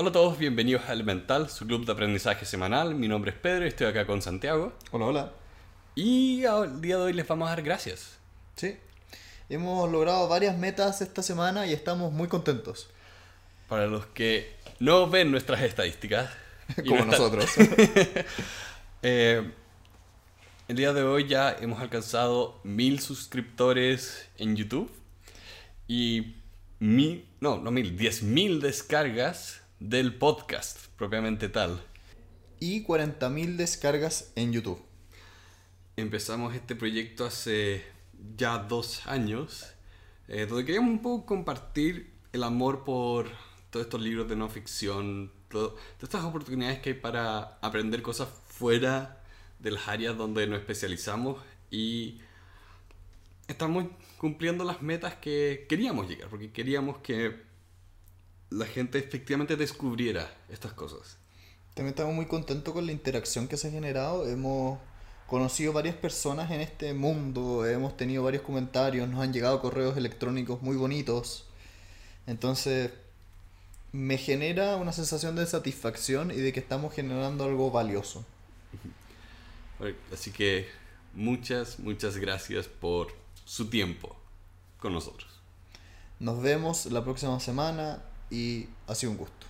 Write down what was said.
Hola a todos, bienvenidos a Elemental, su club de aprendizaje semanal. Mi nombre es Pedro y estoy acá con Santiago. Hola, hola. Y el día de hoy les vamos a dar gracias. Sí. Hemos logrado varias metas esta semana y estamos muy contentos. Para los que no ven nuestras estadísticas, Como no nosotros. Eh, el día de hoy ya hemos alcanzado mil suscriptores en YouTube y mil, no, no mil, diez mil descargas del podcast propiamente tal. y 40.000 descargas en YouTube. Empezamos este proyecto hace ya dos años, eh, donde queríamos un poco compartir el amor por todos estos libros de no ficción, todo- todas estas oportunidades que hay para aprender cosas fuera de las áreas donde nos especializamos y estamos cumpliendo las metas que queríamos llegar, porque queríamos que la gente efectivamente descubriera estas cosas. También estamos muy contentos con la interacción que se ha generado. Hemos conocido varias personas en este mundo, hemos tenido varios comentarios, nos han llegado correos electrónicos muy bonitos. Entonces, me genera una sensación de satisfacción y de que estamos generando algo valioso. Así que muchas, muchas gracias por su tiempo con nosotros. Nos vemos la próxima semana y ha sido un gusto.